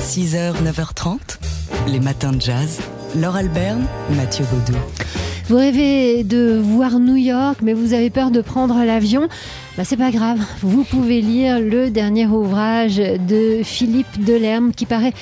6h, 9h30, les matins de jazz. Laure Alberne, Mathieu Baudou. Vous rêvez de voir New York, mais vous avez peur de prendre l'avion bah, c'est pas grave, vous pouvez lire le dernier ouvrage de Philippe Delerme qui paraît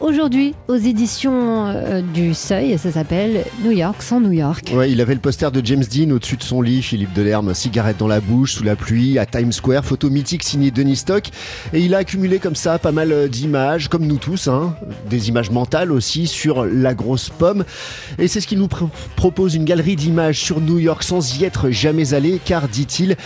aujourd'hui aux éditions euh, du Seuil. Ça s'appelle New York sans New York. Ouais, il avait le poster de James Dean au-dessus de son lit, Philippe Delerme, cigarette dans la bouche, sous la pluie, à Times Square, photo mythique signée Denis Stock. Et il a accumulé comme ça pas mal euh, d'images, comme nous tous, hein, des images mentales aussi sur la grosse pomme. Et c'est ce qu'il nous propose, une galerie d'images sur New York sans y être jamais allé, car, dit-il,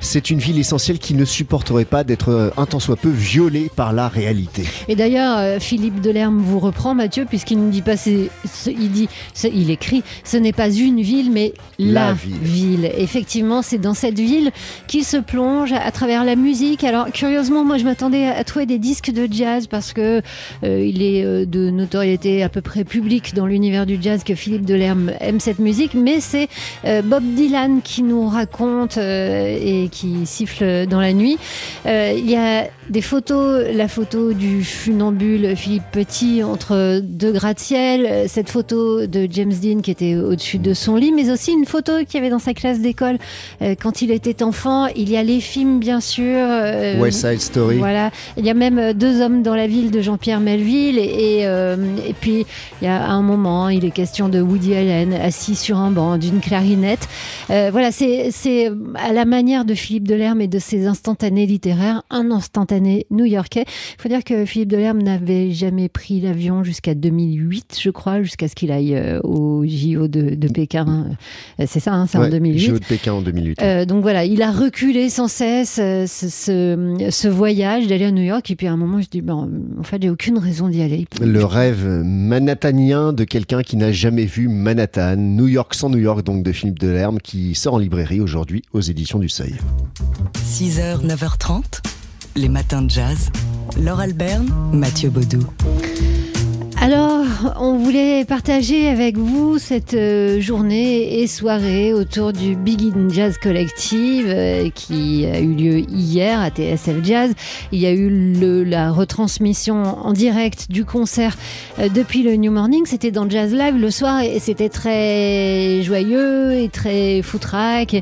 c'est une ville essentielle qui ne supporterait pas d'être euh, un tant soit peu violée par la réalité. Et d'ailleurs, Philippe Delerme vous reprend, Mathieu, puisqu'il ne dit pas, il dit, il écrit, ce n'est pas une ville, mais la, ville. Effectivement, c'est dans cette ville qu'il se plonge à travers la musique. Alors, curieusement, moi, je m'attendais à trouver des disques de jazz parce que euh, il est euh, de notoriété à peu près publique dans l'univers du jazz que Philippe Delerme aime cette musique, mais c'est euh, Bob Dylan qui nous raconte et qui siffle dans la nuit. Il y a des photos, la photo du funambule Philippe Petit entre deux gratte-ciel, cette photo de James Dean qui était au-dessus de son lit, mais aussi une photo qu'il y avait dans sa classe d'école euh, quand il était enfant. Il y a les films, bien sûr. Euh, West Side Story. Voilà. Il y a même euh, Deux hommes dans la ville de Jean-Pierre Melville. Et, et, puis, il y a un moment, il est question de Woody Allen assis sur un banc, d'une clarinette. voilà, c'est à la manière de Philippe Delerme et de ses instantanés littéraires, un instantané new-yorkais. Il faut dire que Philippe Delerme n'avait jamais pris l'avion jusqu'à 2008, je crois, jusqu'à ce qu'il aille euh, au JO de, Pékin. Euh, c'est ça, hein, c'est en 2008. JO de Pékin en 2008. Euh, donc voilà, il a reculé sans cesse ce, voyage d'aller à New York. Et puis à un moment, je dis, bon, en fait, j'ai aucune raison d'y aller. Le rêve manhattanien de quelqu'un qui n'a jamais vu Manhattan, New York sans New York, donc de Philippe Delerme, qui sort en librairie aujourd'hui aux éditions du Seuil. 6h, 9h30, les matins de jazz. Laure Alberne, Mathieu Baudou. Alors, on voulait partager avec vous cette euh, journée et soirée autour du Big In Jazz Collective euh, qui a eu lieu hier à TSF Jazz. Il y a eu la retransmission en direct du concert euh, depuis le New Morning. C'était dans Jazz Live le soir et c'était très joyeux et très foutraque.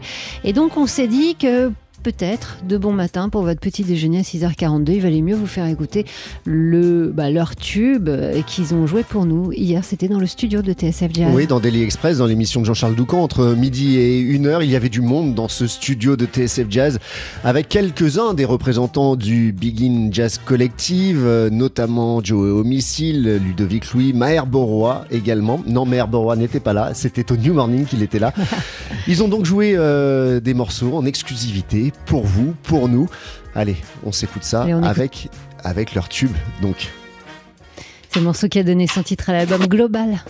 Et donc, on s'est dit que peut-être de bon matin pour votre petit déjeuner à 6h42. Il valait mieux vous faire écouter le, bah, leur tube euh, qu'ils ont joué pour nous. Hier, c'était dans le studio de TSF Jazz. Oui, dans Daily Express, dans l'émission de Jean-Charles Doucan, entre midi et 1h, il y avait du monde dans ce studio de TSF Jazz avec quelques-uns des représentants du Begin Jazz Collective, euh, notamment Joe Homicile, Ludovic Louis, Maher Borois également. Non, Maher Borois n'était pas là, c'était au New Morning qu'il était là. Ils ont donc joué euh, des morceaux en exclusivité pour vous, pour nous. Allez, on s'écoute ça avec, avec leur tube. Donc. C'est le morceau qui a donné son titre à l'album Global.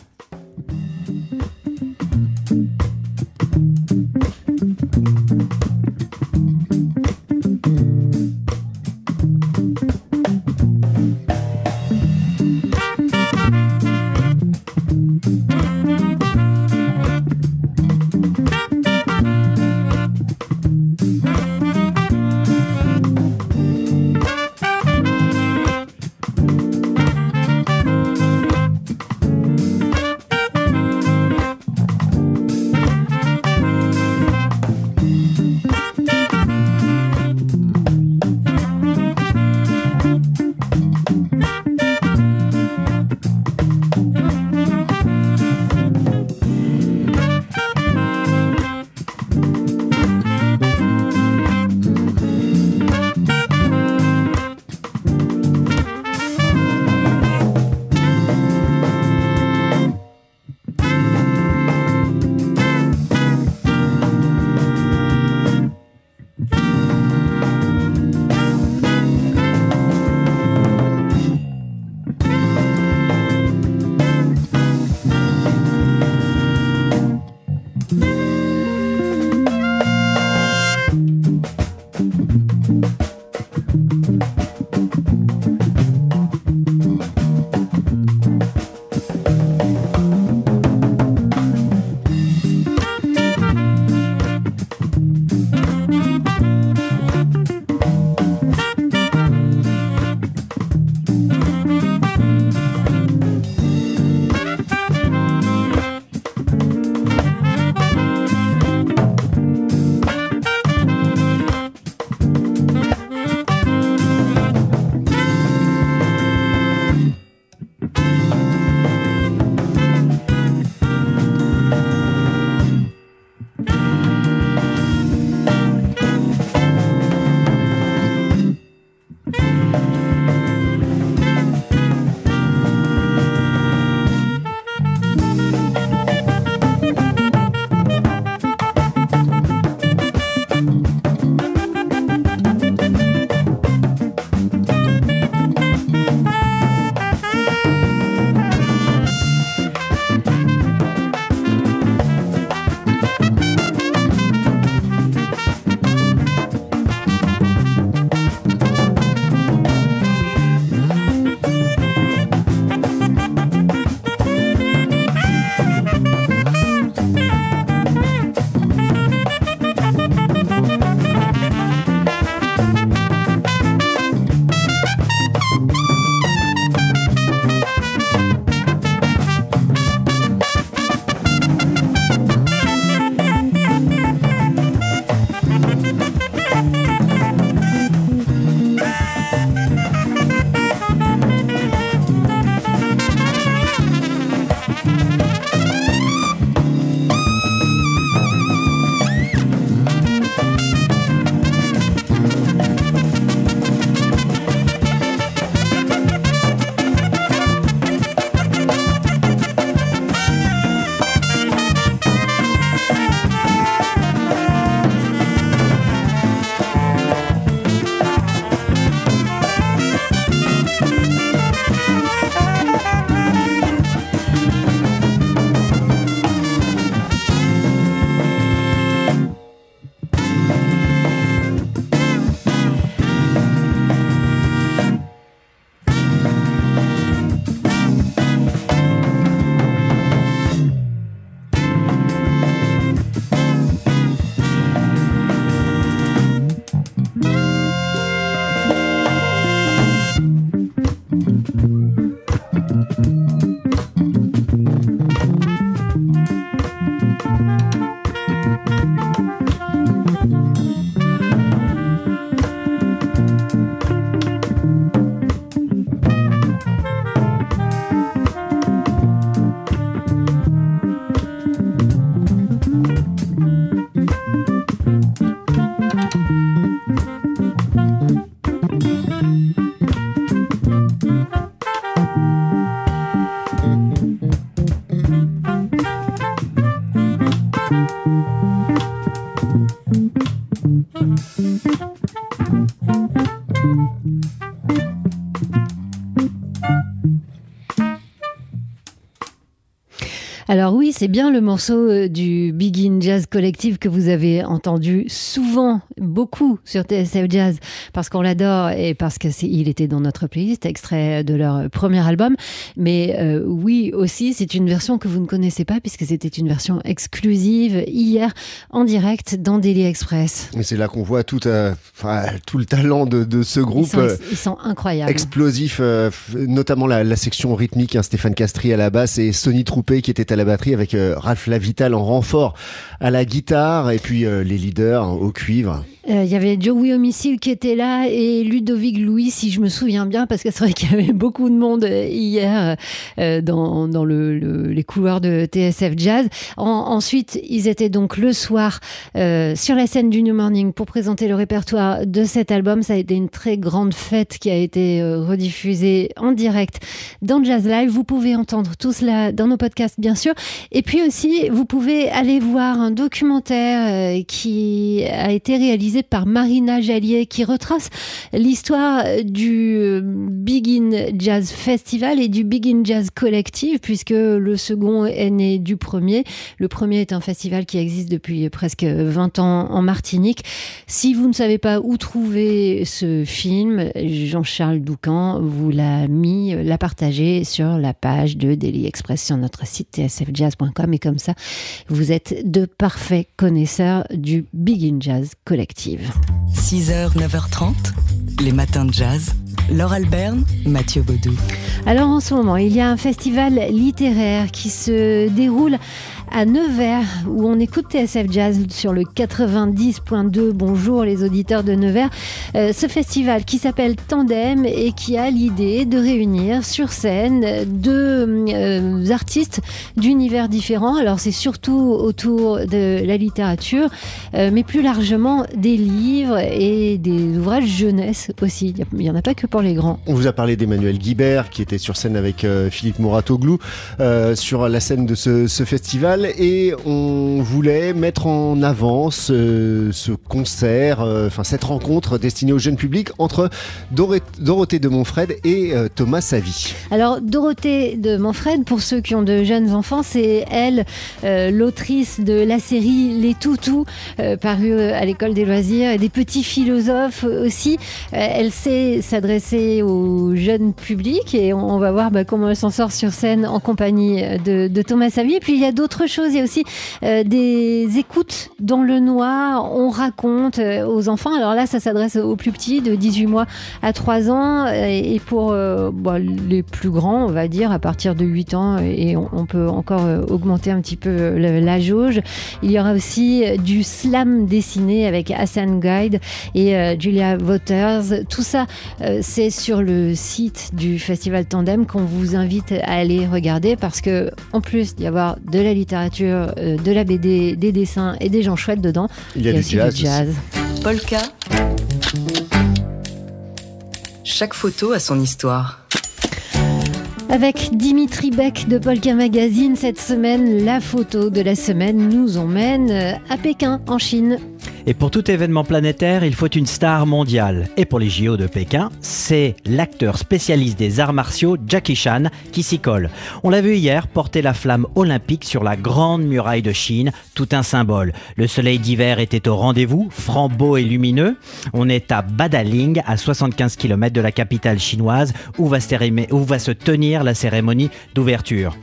Mm-hmm. Alors oui, c'est bien le morceau euh, du Begin Jazz Collective que vous avez entendu souvent, beaucoup sur TSF Jazz, parce qu'on l'adore et parce qu'il était dans notre playlist, extrait de leur premier album. Mais euh, oui, aussi, c'est une version que vous ne connaissez pas, puisque c'était une version exclusive hier, en direct, dans Daily Express. Et c'est là qu'on voit tout, euh, tout le talent de, ce groupe. Ils sont, incroyables. Explosif, notamment la, section rythmique, hein, Stéphane Castri à la basse et Sonny Troupé qui était à la batterie avec euh, Ralph Lavital en renfort à la guitare et puis euh, les leaders au cuivre. Euh, il y avait Joey Homicile qui était là et Ludovic Louis, si je me souviens bien, parce que c'est vrai qu'il y avait beaucoup de monde euh, hier euh, dans, dans le, les couloirs de TSF Jazz. ensuite, ils étaient donc le soir sur la scène du New Morning pour présenter le répertoire de cet album. Ça a été une très grande fête qui a été rediffusée en direct dans Jazz Live. Vous pouvez entendre tout cela dans nos podcasts, bien sûr. Et puis aussi, vous pouvez aller voir un documentaire qui a été réalisé par Marina Jallier qui retrace l'histoire du Begin Jazz Festival et du Begin Jazz Collective puisque le second est né du premier. Le premier est un festival qui existe depuis presque 20 ans en Martinique. Si vous ne savez pas où trouver ce film, Jean-Charles Doucan vous l'a mis, l'a partagé sur la page de Daily Express sur notre site tsfjazz.com et comme ça, vous êtes de parfaits connaisseurs du Begin Jazz Collective. 6h, 9h30, les matins de jazz. Laure Alberne, Mathieu Baudou. Alors en ce moment, il y a un festival littéraire qui se déroule à Nevers, où on écoute TSF Jazz sur le 90.2. Bonjour les auditeurs de Nevers. Euh, ce festival qui s'appelle Tandem et qui a l'idée de réunir sur scène deux euh, artistes d'univers différents. Alors c'est surtout autour de la littérature, euh, mais plus largement des livres et des ouvrages jeunesse aussi. Il n'y en a pas que pour les grands. On vous a parlé d'Emmanuel Guibert qui était sur scène avec Philippe Mouratoglou sur la scène de ce festival et on voulait mettre en avant ce, concert, euh, cette rencontre destinée au jeune public entre Dorothée de Montfred et euh, Thomas Savy. Alors Dorothée de Montfred, pour ceux qui ont de jeunes enfants, c'est elle, euh, l'autrice de la série Les Toutous, parue à l'école des loisirs, et des petits philosophes aussi. elle sait s'adresser au jeune public et on, va voir bah, comment elle s'en sort sur scène en compagnie de, de Thomas Savy. Et puis il y a d'autres chose. Il y a aussi euh, des écoutes dans le noir. On raconte euh, aux enfants. Alors là, ça s'adresse aux plus petits, de 18 mois à 3 ans. Et pour euh, bah, les plus grands, on va dire, à partir de 8 ans, et on, peut encore augmenter un petit peu la jauge. Il y aura aussi du slam dessiné avec Hassan Guide et Julia Waters. Tout ça, c'est sur le site du Festival Tandem qu'on vous invite à aller regarder parce que, en plus d'y avoir de la littérature, euh, de la BD, des dessins et des gens chouettes dedans. Il y a, du, jazz jazz. Polka. Chaque photo a son histoire. Avec Dimitri Beck de Polka Magazine, cette semaine, la photo de la semaine nous emmène à Pékin, en Chine. Et pour tout événement planétaire, il faut une star mondiale. Et pour les JO de Pékin, c'est l'acteur spécialiste des arts martiaux Jackie Chan qui s'y colle. On l'a vu hier porter la flamme olympique sur la grande muraille de Chine, tout un symbole. Le soleil d'hiver était au rendez-vous, franc beau et lumineux. On est à Badaling, à 75 km de la capitale chinoise, où va se, où va se tenir la cérémonie d'ouverture.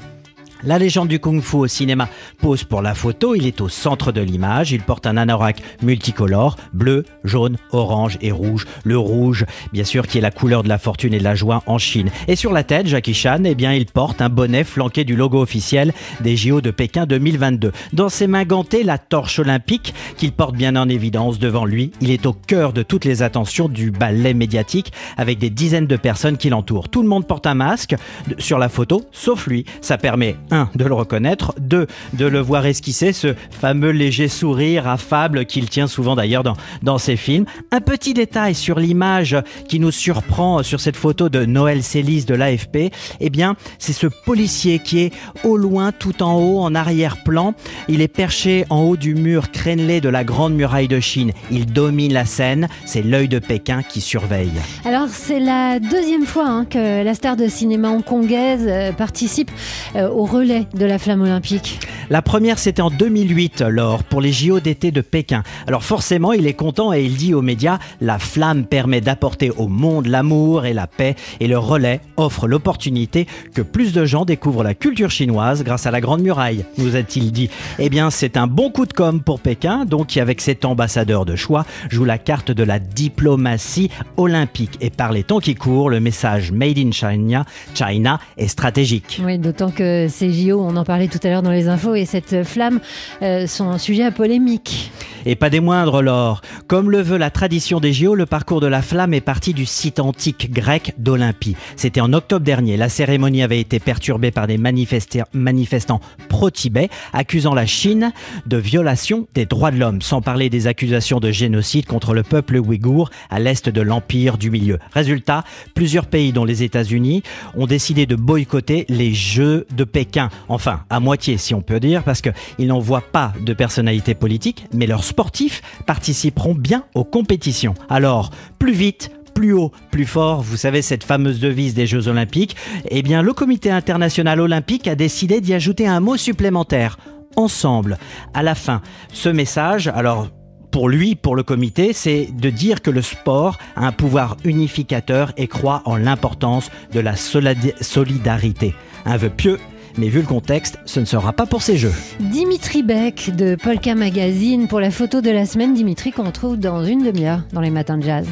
La légende du kung-fu au cinéma pose pour la photo, il est au centre de l'image, il porte un anorak multicolore, bleu, jaune, orange et rouge. Le rouge, bien sûr, qui est la couleur de la fortune et de la joie en Chine. Et sur la tête, Jackie Chan, eh bien, il porte un bonnet flanqué du logo officiel des JO de Pékin 2022. Dans ses mains gantées, la torche olympique qu'il porte bien en évidence devant lui. Il est au cœur de toutes les attentions du ballet médiatique avec des dizaines de personnes qui l'entourent. Tout le monde porte un masque sur la photo, sauf lui. Ça permet, de le reconnaître, deux, de le voir esquisser ce fameux léger sourire affable qu'il tient souvent d'ailleurs dans, dans ses films. Un petit détail sur l'image qui nous surprend sur cette photo de Noël Célis de l'AFP, eh bien, c'est ce policier qui est au loin, tout en haut, en arrière-plan. Il est perché en haut du mur crénelé de la Grande Muraille de Chine. Il domine la scène. C'est l'œil de Pékin qui surveille. Alors, c'est la deuxième fois hein, que la star de cinéma hongkongaise euh, participe euh, au relais de la flamme olympique. La première, c'était en 2008, lors pour les JO d'été de Pékin. Alors forcément, il est content et il dit aux médias, la flamme permet d'apporter au monde l'amour et la paix et le relais offre l'opportunité que plus de gens découvrent la culture chinoise grâce à la Grande Muraille, nous a-t-il dit. Eh bien, c'est un bon coup de com pour Pékin, donc qui avec cet ambassadeur de choix joue la carte de la diplomatie olympique. Et par les temps qui courent, le message Made in China, China est stratégique. Oui, d'autant que ces JO, on en parlait tout à l'heure dans les infos, et cette flamme euh, sont un sujet à polémique. Et pas des moindres, Laure. Comme le veut la tradition des JO, le parcours de la flamme est parti du site antique grec d'Olympie. C'était en octobre dernier. La cérémonie avait été perturbée par des manifestants pro-Tibet, accusant la Chine de violation des droits de l'homme, sans parler des accusations de génocide contre le peuple ouïghour à l'est de l'Empire du Milieu. Résultat, plusieurs pays, dont les États-Unis, ont décidé de boycotter les Jeux de Pékin. Enfin, à moitié, si on peut dire, parce qu'ils n'envoient pas de personnalité politique, mais leurs sportifs participeront bien aux compétitions. Alors, plus vite, plus haut, plus fort, vous savez cette fameuse devise des Jeux olympiques, eh bien le comité international olympique a décidé d'y ajouter un mot supplémentaire, ensemble. À la fin, ce message, alors pour lui, pour le comité, c'est de dire que le sport a un pouvoir unificateur et croit en l'importance de la solidarité. Un vœu pieux mais vu le contexte, ce ne sera pas pour ces jeux. Dimitri Beck de Polka Magazine pour la photo de la semaine. Dimitri qu'on retrouve dans une demi-heure dans les matins de jazz.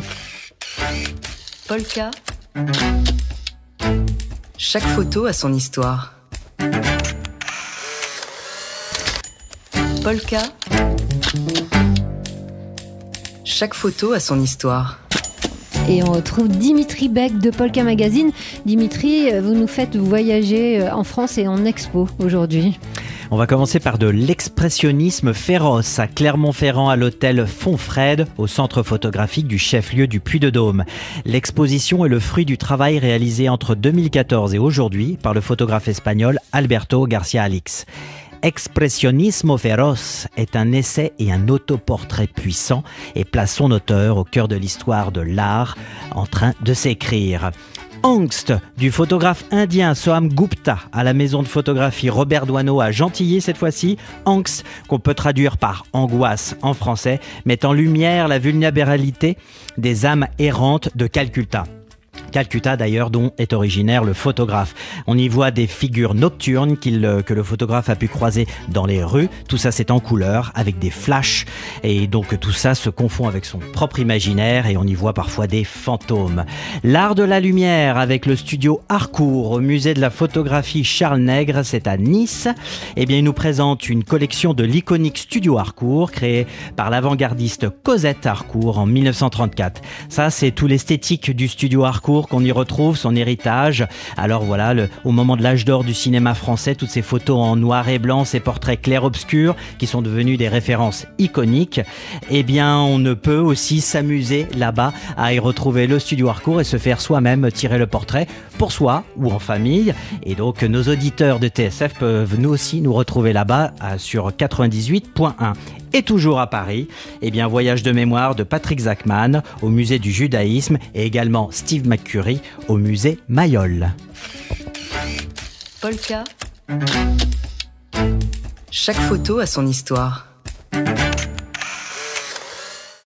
Polka. Chaque photo a son histoire. Polka. Chaque photo a son histoire. Et on retrouve Dimitri Beck de Polka Magazine. Dimitri, vous nous faites voyager euh, en France et en expo aujourd'hui. On va commencer par de l'expressionnisme féroce à Clermont-Ferrand à l'hôtel Fonfred au centre photographique du chef-lieu du Puy-de-Dôme. L'exposition est le fruit du travail réalisé entre 2014 et aujourd'hui par le photographe espagnol Alberto Garcia Alix. Expressionismo Feroz est un essai et un autoportrait puissant et place son auteur au cœur de l'histoire de l'art en train de s'écrire. Angst du photographe indien Soham Gupta à la maison de photographie Robert Doisneau à Gentilly cette fois-ci. Angst qu'on peut traduire par angoisse en français met en lumière la vulnérabilité des âmes errantes de Calcutta. Calcutta d'ailleurs dont est originaire le photographe. On y voit des figures nocturnes euh, que le photographe a pu croiser dans les rues. Tout ça c'est en couleur avec des flashs et donc tout ça se confond avec son propre imaginaire et on y voit parfois des fantômes. L'art de la lumière avec le studio Harcourt au musée de la photographie Charles Nègre, c'est à Nice. Eh bien il nous présente une collection de l'iconique studio Harcourt créé par l'avant-gardiste Cosette Harcourt en 1934. Ça c'est tout l'esthétique du studio Harcourt qu'on y retrouve son héritage. Alors voilà, au moment de l'âge d'or du cinéma français, toutes ces photos en noir et blanc, ces portraits clairs-obscurs qui sont devenus des références iconiques, eh bien on ne peut aussi s'amuser là-bas à y retrouver le studio Harcourt et se faire soi-même tirer le portrait pour soi ou en famille. Et donc nos auditeurs de TSF peuvent nous aussi nous retrouver là-bas sur 98.1. Et toujours à Paris, eh bien voyage de mémoire de Patrick Zachman au musée du judaïsme et également Steve McCurry au musée Mayol. Polka. Chaque photo a son histoire.